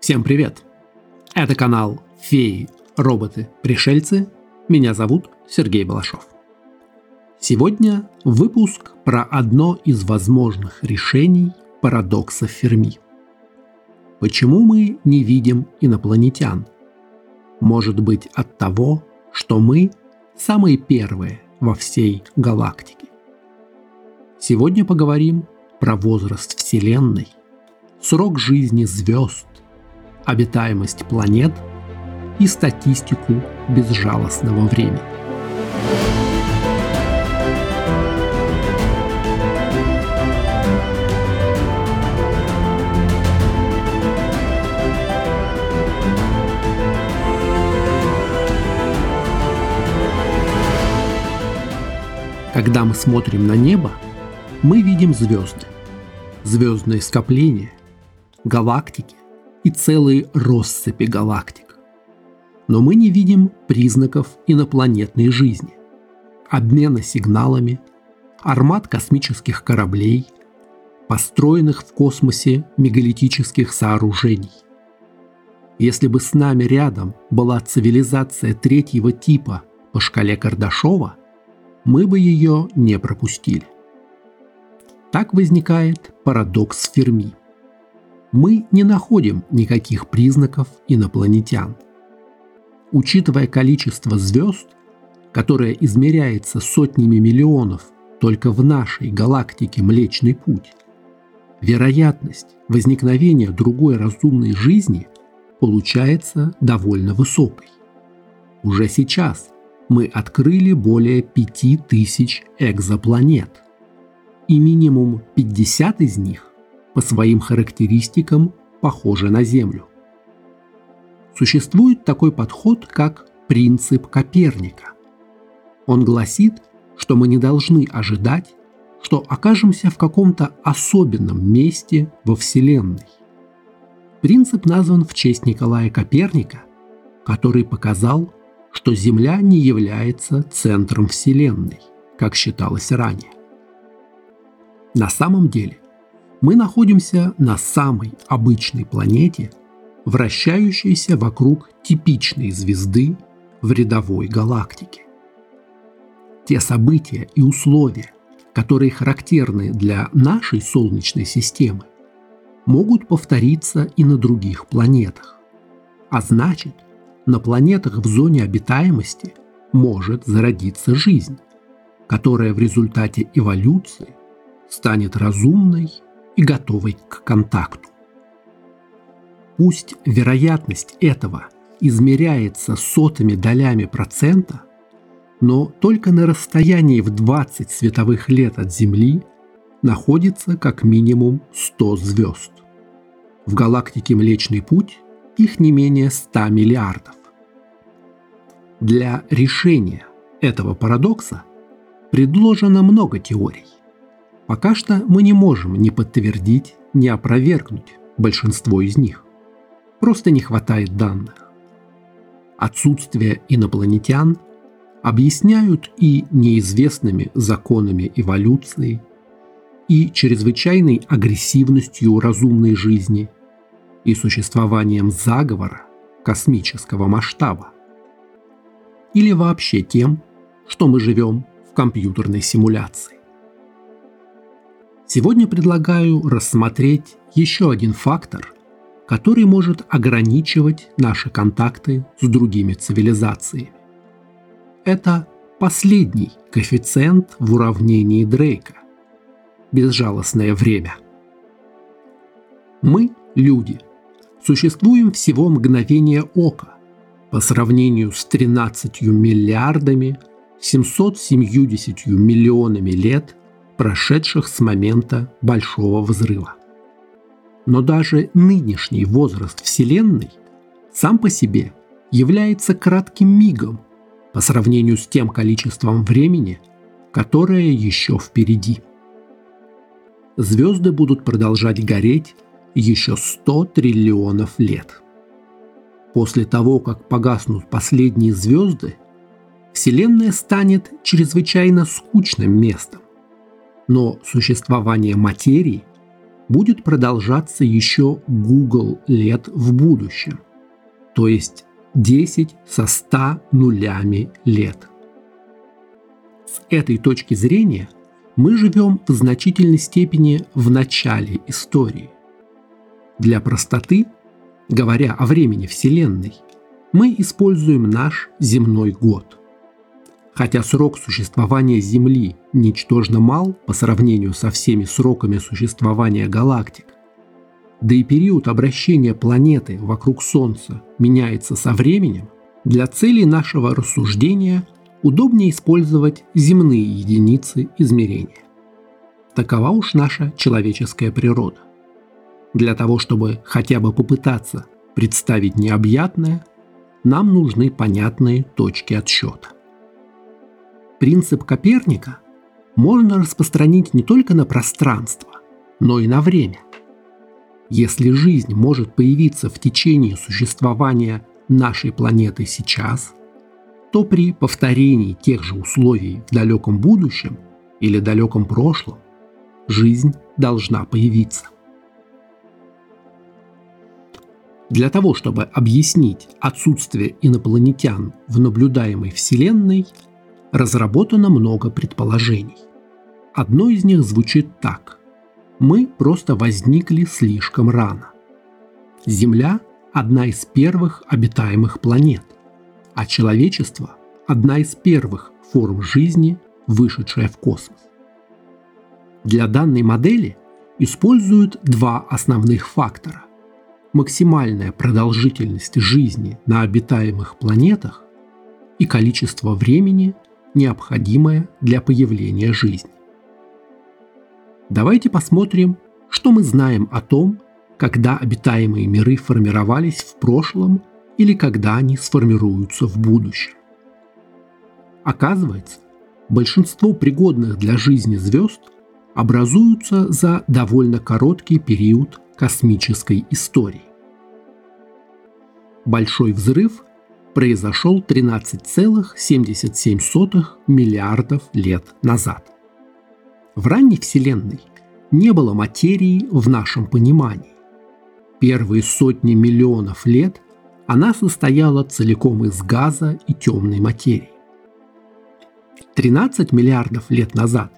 Всем привет! Это канал «Феи, роботы, пришельцы». Меня зовут Сергей Балашов. Сегодня выпуск про одно из возможных решений парадокса Ферми. Почему мы не видим инопланетян? Может быть от того, что мы самые первые во всей галактике. Сегодня поговорим про возраст Вселенной, срок жизни звезд, обитаемость планет и статистику безжалостного времени. Когда мы смотрим на небо, мы видим звезды, звездные скопления, галактики и целые россыпи галактик. Но мы не видим признаков инопланетной жизни, обмена сигналами, армат космических кораблей, построенных в космосе мегалитических сооружений. Если бы с нами рядом была цивилизация третьего типа по шкале Кардашова, мы бы ее не пропустили. Так возникает парадокс Ферми. Мы не находим никаких признаков инопланетян. Учитывая количество звезд, которое измеряется сотнями миллионов только в нашей галактике Млечный Путь, вероятность возникновения другой разумной жизни получается довольно высокой. Уже сейчас мы открыли более 5000 экзопланет – и минимум 50 из них по своим характеристикам похожи на Землю. Существует такой подход, как принцип Коперника. Он гласит, что мы не должны ожидать, что окажемся в каком-то особенном месте во Вселенной. Принцип назван в честь Николая Коперника, который показал, что Земля не является центром Вселенной, как считалось ранее. На самом деле мы находимся на самой обычной планете, вращающейся вокруг типичной звезды в рядовой галактике. Те события и условия, которые характерны для нашей Солнечной системы, могут повториться и на других планетах. А значит, на планетах в зоне обитаемости может зародиться жизнь, которая в результате эволюции станет разумной и готовой к контакту. Пусть вероятность этого измеряется сотыми долями процента, но только на расстоянии в 20 световых лет от Земли находится как минимум 100 звезд. В галактике Млечный Путь их не менее 100 миллиардов. Для решения этого парадокса предложено много теорий. Пока что мы не можем ни подтвердить, ни опровергнуть большинство из них. Просто не хватает данных. Отсутствие инопланетян объясняют и неизвестными законами эволюции, и чрезвычайной агрессивностью разумной жизни, и существованием заговора космического масштаба. Или вообще тем, что мы живем в компьютерной симуляции. Сегодня предлагаю рассмотреть еще один фактор, который может ограничивать наши контакты с другими цивилизациями. Это последний коэффициент в уравнении Дрейка – безжалостное время. Мы, люди, существуем всего мгновение ока по сравнению с 13 миллиардами 770 миллионами лет – прошедших с момента Большого Взрыва. Но даже нынешний возраст Вселенной сам по себе является кратким мигом по сравнению с тем количеством времени, которое еще впереди. Звезды будут продолжать гореть еще 100 триллионов лет. После того, как погаснут последние звезды, Вселенная станет чрезвычайно скучным местом, но существование материи будет продолжаться еще Google лет в будущем, то есть 10 со 100 нулями лет. С этой точки зрения мы живем в значительной степени в начале истории. Для простоты, говоря о времени Вселенной, мы используем наш земной год. Хотя срок существования Земли ничтожно мал по сравнению со всеми сроками существования галактик, да и период обращения планеты вокруг Солнца меняется со временем, для целей нашего рассуждения удобнее использовать земные единицы измерения. Такова уж наша человеческая природа. Для того, чтобы хотя бы попытаться представить необъятное, нам нужны понятные точки отсчета. Принцип Коперника можно распространить не только на пространство, но и на время. Если жизнь может появиться в течение существования нашей планеты сейчас, то при повторении тех же условий в далеком будущем или далеком прошлом жизнь должна появиться. Для того, чтобы объяснить отсутствие инопланетян в наблюдаемой Вселенной, разработано много предположений. Одно из них звучит так. Мы просто возникли слишком рано. Земля – одна из первых обитаемых планет, а человечество – одна из первых форм жизни, вышедшая в космос. Для данной модели используют два основных фактора максимальная продолжительность жизни на обитаемых планетах и количество времени, необходимое для появления жизни. Давайте посмотрим, что мы знаем о том, когда обитаемые миры формировались в прошлом или когда они сформируются в будущем. Оказывается, большинство пригодных для жизни звезд образуются за довольно короткий период космической истории. Большой взрыв произошел 13,77 миллиардов лет назад. В ранней Вселенной не было материи в нашем понимании. Первые сотни миллионов лет она состояла целиком из газа и темной материи. 13 миллиардов лет назад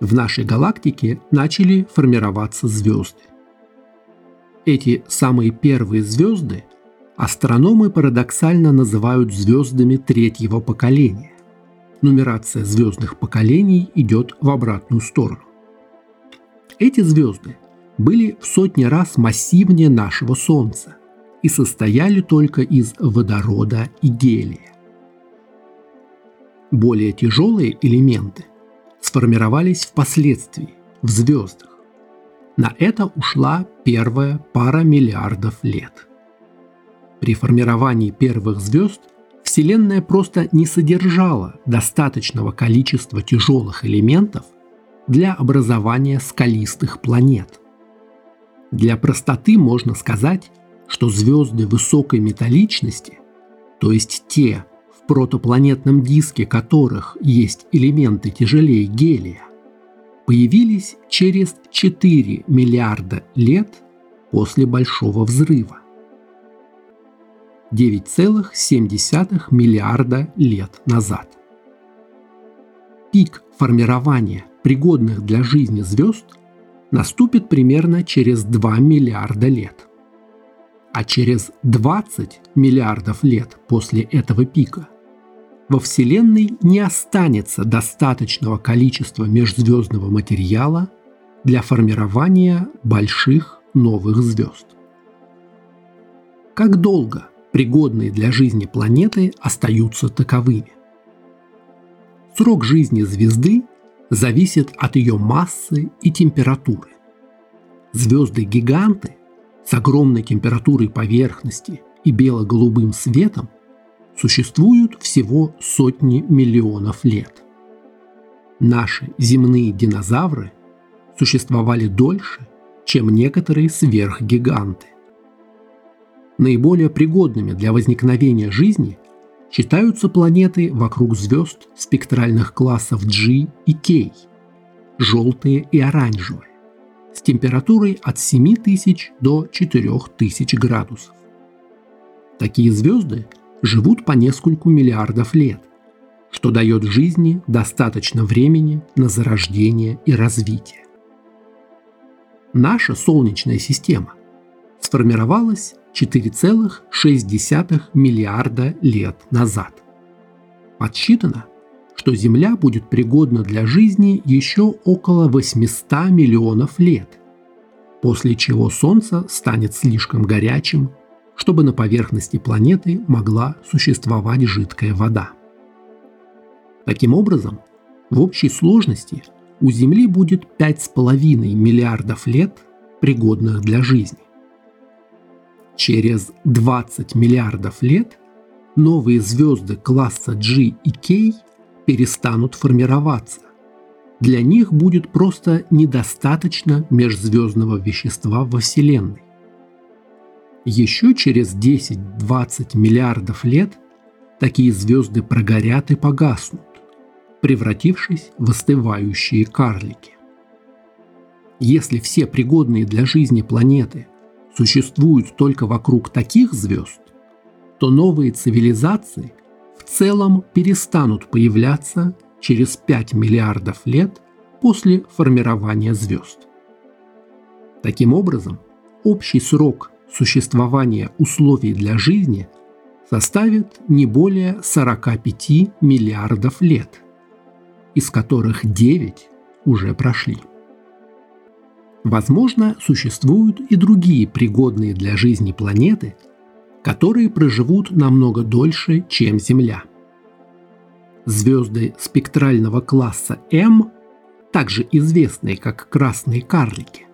в нашей галактике начали формироваться звезды. Эти самые первые звезды астрономы парадоксально называют звездами третьего поколения. Нумерация звездных поколений идет в обратную сторону. Эти звезды были в сотни раз массивнее нашего Солнца и состояли только из водорода и гелия. Более тяжелые элементы сформировались впоследствии в звездах, на это ушла первая пара миллиардов лет. При формировании первых звезд Вселенная просто не содержала достаточного количества тяжелых элементов для образования скалистых планет. Для простоты можно сказать, что звезды высокой металличности, то есть те, в протопланетном диске которых есть элементы тяжелее гелия, появились через 4 миллиарда лет после Большого взрыва. 9,7 миллиарда лет назад. Пик формирования пригодных для жизни звезд наступит примерно через 2 миллиарда лет. А через 20 миллиардов лет после этого пика во Вселенной не останется достаточного количества межзвездного материала для формирования больших новых звезд. Как долго пригодные для жизни планеты остаются таковыми? Срок жизни звезды зависит от ее массы и температуры. Звезды-гиганты с огромной температурой поверхности и бело-голубым светом – существуют всего сотни миллионов лет. Наши земные динозавры существовали дольше, чем некоторые сверхгиганты. Наиболее пригодными для возникновения жизни считаются планеты вокруг звезд спектральных классов G и K, желтые и оранжевые, с температурой от 7000 до 4000 градусов. Такие звезды живут по нескольку миллиардов лет, что дает жизни достаточно времени на зарождение и развитие. Наша Солнечная система сформировалась 4,6 миллиарда лет назад. Подсчитано, что Земля будет пригодна для жизни еще около 800 миллионов лет, после чего Солнце станет слишком горячим, чтобы на поверхности планеты могла существовать жидкая вода. Таким образом, в общей сложности у Земли будет 5,5 миллиардов лет, пригодных для жизни. Через 20 миллиардов лет новые звезды класса G и K перестанут формироваться. Для них будет просто недостаточно межзвездного вещества во Вселенной. Еще через 10-20 миллиардов лет такие звезды прогорят и погаснут, превратившись в остывающие карлики. Если все пригодные для жизни планеты существуют только вокруг таких звезд, то новые цивилизации в целом перестанут появляться через 5 миллиардов лет после формирования звезд. Таким образом, общий срок существования условий для жизни составит не более 45 миллиардов лет, из которых 9 уже прошли. Возможно, существуют и другие пригодные для жизни планеты, которые проживут намного дольше, чем Земля. Звезды спектрального класса М, также известные как красные карлики,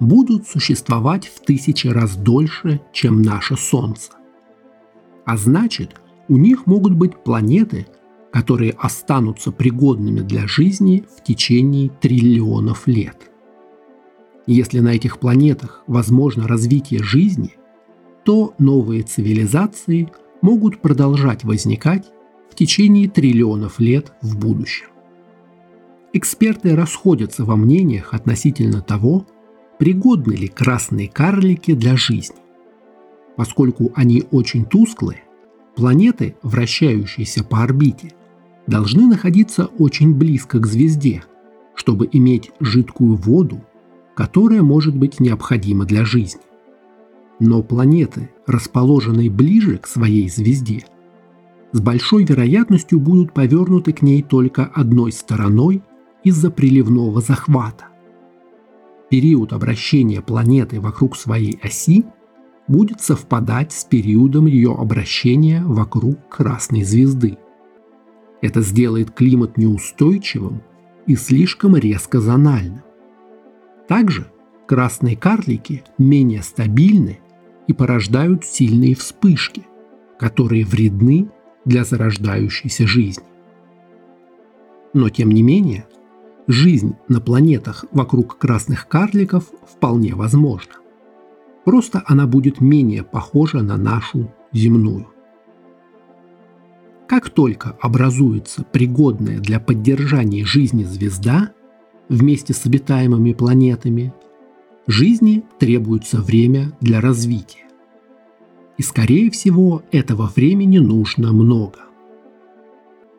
будут существовать в тысячи раз дольше, чем наше Солнце. А значит, у них могут быть планеты, которые останутся пригодными для жизни в течение триллионов лет. Если на этих планетах возможно развитие жизни, то новые цивилизации могут продолжать возникать в течение триллионов лет в будущем. Эксперты расходятся во мнениях относительно того, пригодны ли красные карлики для жизни. Поскольку они очень тусклые, планеты, вращающиеся по орбите, должны находиться очень близко к звезде, чтобы иметь жидкую воду, которая может быть необходима для жизни. Но планеты, расположенные ближе к своей звезде, с большой вероятностью будут повернуты к ней только одной стороной из-за приливного захвата период обращения планеты вокруг своей оси будет совпадать с периодом ее обращения вокруг красной звезды. Это сделает климат неустойчивым и слишком резко зональным. Также красные карлики менее стабильны и порождают сильные вспышки, которые вредны для зарождающейся жизни. Но тем не менее, Жизнь на планетах вокруг красных карликов вполне возможна. Просто она будет менее похожа на нашу земную. Как только образуется пригодная для поддержания жизни звезда вместе с обитаемыми планетами, жизни требуется время для развития. И скорее всего этого времени нужно много.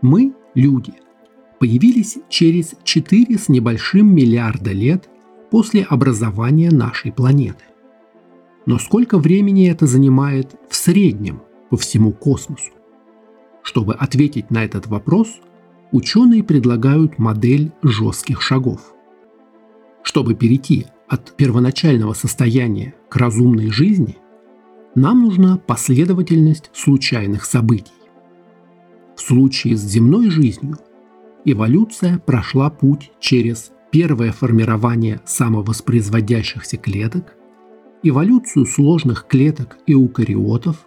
Мы, люди – появились через 4 с небольшим миллиарда лет после образования нашей планеты. Но сколько времени это занимает в среднем по всему космосу? Чтобы ответить на этот вопрос, ученые предлагают модель жестких шагов. Чтобы перейти от первоначального состояния к разумной жизни, нам нужна последовательность случайных событий. В случае с земной жизнью эволюция прошла путь через первое формирование самовоспроизводящихся клеток, эволюцию сложных клеток эукариотов,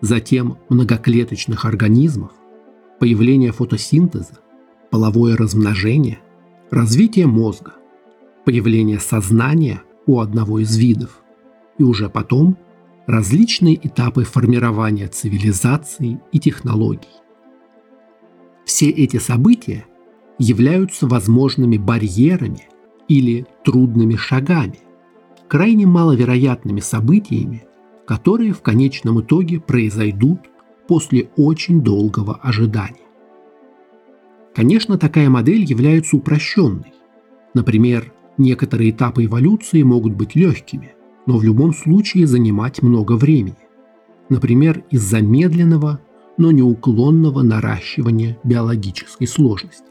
затем многоклеточных организмов, появление фотосинтеза, половое размножение, развитие мозга, появление сознания у одного из видов и уже потом различные этапы формирования цивилизаций и технологий. Все эти события являются возможными барьерами или трудными шагами, крайне маловероятными событиями, которые в конечном итоге произойдут после очень долгого ожидания. Конечно, такая модель является упрощенной. Например, некоторые этапы эволюции могут быть легкими, но в любом случае занимать много времени. Например, из-за медленного, но неуклонного наращивания биологической сложности.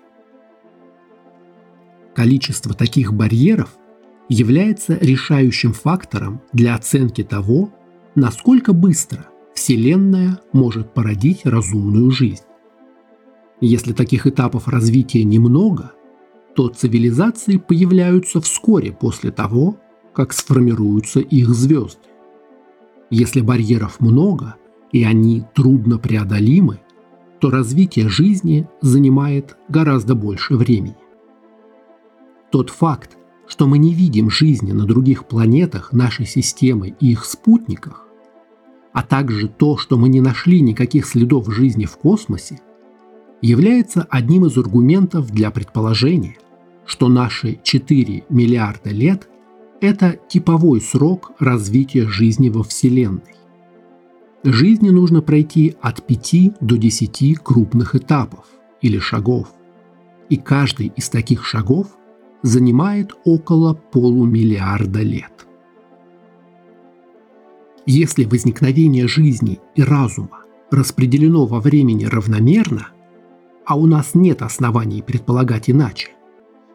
Количество таких барьеров является решающим фактором для оценки того, насколько быстро Вселенная может породить разумную жизнь. Если таких этапов развития немного, то цивилизации появляются вскоре после того, как сформируются их звезды. Если барьеров много и они трудно преодолимы, то развитие жизни занимает гораздо больше времени. Тот факт, что мы не видим жизни на других планетах нашей системы и их спутниках, а также то, что мы не нашли никаких следов жизни в космосе, является одним из аргументов для предположения, что наши 4 миллиарда лет – это типовой срок развития жизни во Вселенной. Жизни нужно пройти от 5 до 10 крупных этапов или шагов, и каждый из таких шагов занимает около полумиллиарда лет. Если возникновение жизни и разума распределено во времени равномерно, а у нас нет оснований предполагать иначе,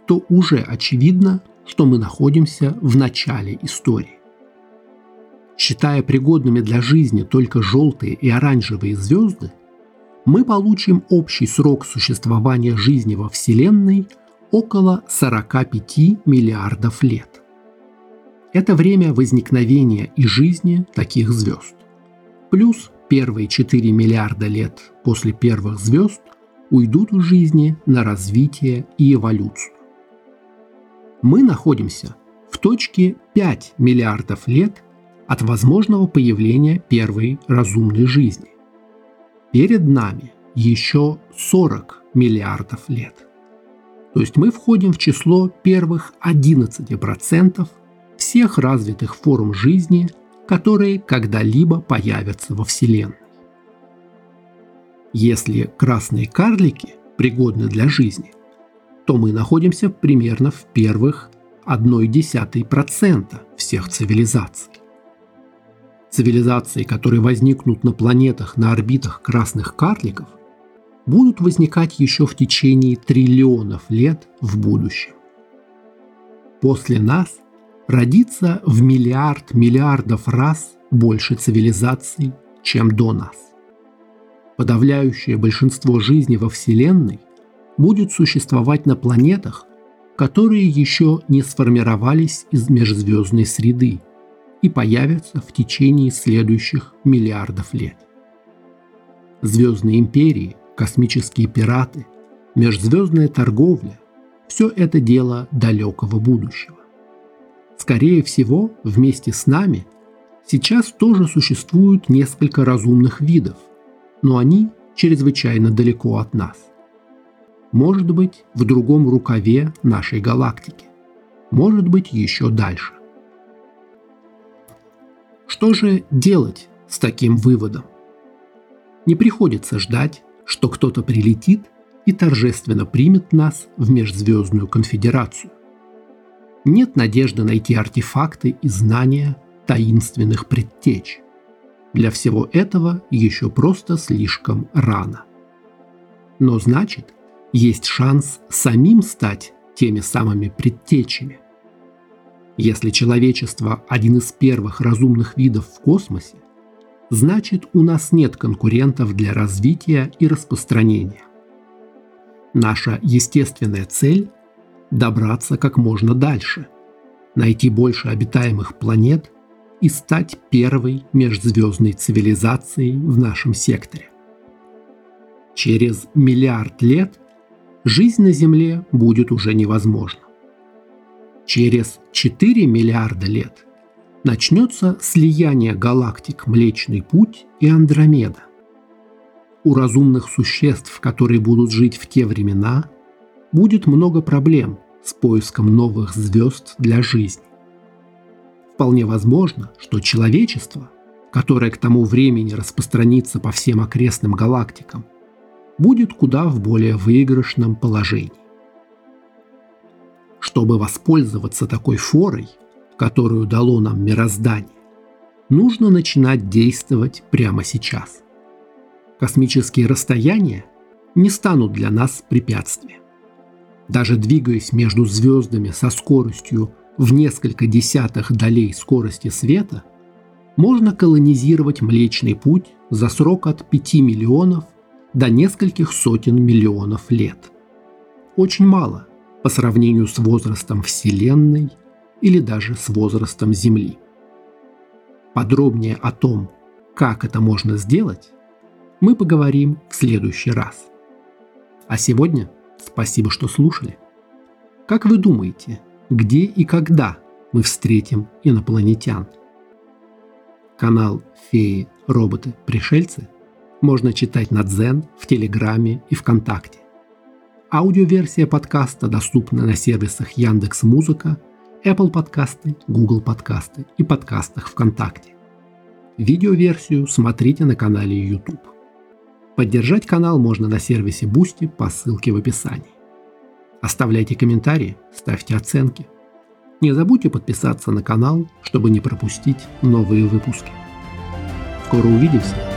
то уже очевидно, что мы находимся в начале истории. Считая пригодными для жизни только желтые и оранжевые звезды, мы получим общий срок существования жизни во Вселенной около 45 миллиардов лет. Это время возникновения и жизни таких звезд. Плюс первые 4 миллиарда лет после первых звезд уйдут у жизни на развитие и эволюцию. Мы находимся в точке 5 миллиардов лет от возможного появления первой разумной жизни. Перед нами еще 40 миллиардов лет. То есть мы входим в число первых 11% всех развитых форм жизни, которые когда-либо появятся во Вселенной. Если красные карлики пригодны для жизни, то мы находимся примерно в первых 0,1% всех цивилизаций. Цивилизации, которые возникнут на планетах на орбитах красных карликов, будут возникать еще в течение триллионов лет в будущем. После нас родится в миллиард миллиардов раз больше цивилизаций, чем до нас. Подавляющее большинство жизни во Вселенной будет существовать на планетах, которые еще не сформировались из межзвездной среды и появятся в течение следующих миллиардов лет. Звездные империи, космические пираты, межзвездная торговля – все это дело далекого будущего. Скорее всего, вместе с нами сейчас тоже существуют несколько разумных видов, но они чрезвычайно далеко от нас. Может быть, в другом рукаве нашей галактики. Может быть, еще дальше. Что же делать с таким выводом? Не приходится ждать, что кто-то прилетит и торжественно примет нас в межзвездную конфедерацию нет надежды найти артефакты и знания таинственных предтеч. Для всего этого еще просто слишком рано. Но значит, есть шанс самим стать теми самыми предтечами. Если человечество – один из первых разумных видов в космосе, значит у нас нет конкурентов для развития и распространения. Наша естественная цель добраться как можно дальше, найти больше обитаемых планет и стать первой межзвездной цивилизацией в нашем секторе. Через миллиард лет жизнь на Земле будет уже невозможна. Через 4 миллиарда лет начнется слияние галактик Млечный Путь и Андромеда. У разумных существ, которые будут жить в те времена, будет много проблем с поиском новых звезд для жизни. Вполне возможно, что человечество, которое к тому времени распространится по всем окрестным галактикам, будет куда в более выигрышном положении. Чтобы воспользоваться такой форой, которую дало нам мироздание, нужно начинать действовать прямо сейчас. Космические расстояния не станут для нас препятствием. Даже двигаясь между звездами со скоростью в несколько десятых долей скорости света, можно колонизировать Млечный Путь за срок от 5 миллионов до нескольких сотен миллионов лет. Очень мало по сравнению с возрастом Вселенной или даже с возрастом Земли. Подробнее о том, как это можно сделать, мы поговорим в следующий раз. А сегодня спасибо, что слушали. Как вы думаете, где и когда мы встретим инопланетян? Канал «Феи, роботы, пришельцы» можно читать на Дзен, в Телеграме и ВКонтакте. Аудиоверсия подкаста доступна на сервисах Яндекс Музыка Apple подкасты, Google подкасты и подкастах ВКонтакте. Видеоверсию смотрите на канале YouTube. Поддержать канал можно на сервисе Boosty по ссылке в описании. Оставляйте комментарии, ставьте оценки. Не забудьте подписаться на канал, чтобы не пропустить новые выпуски. Скоро увидимся!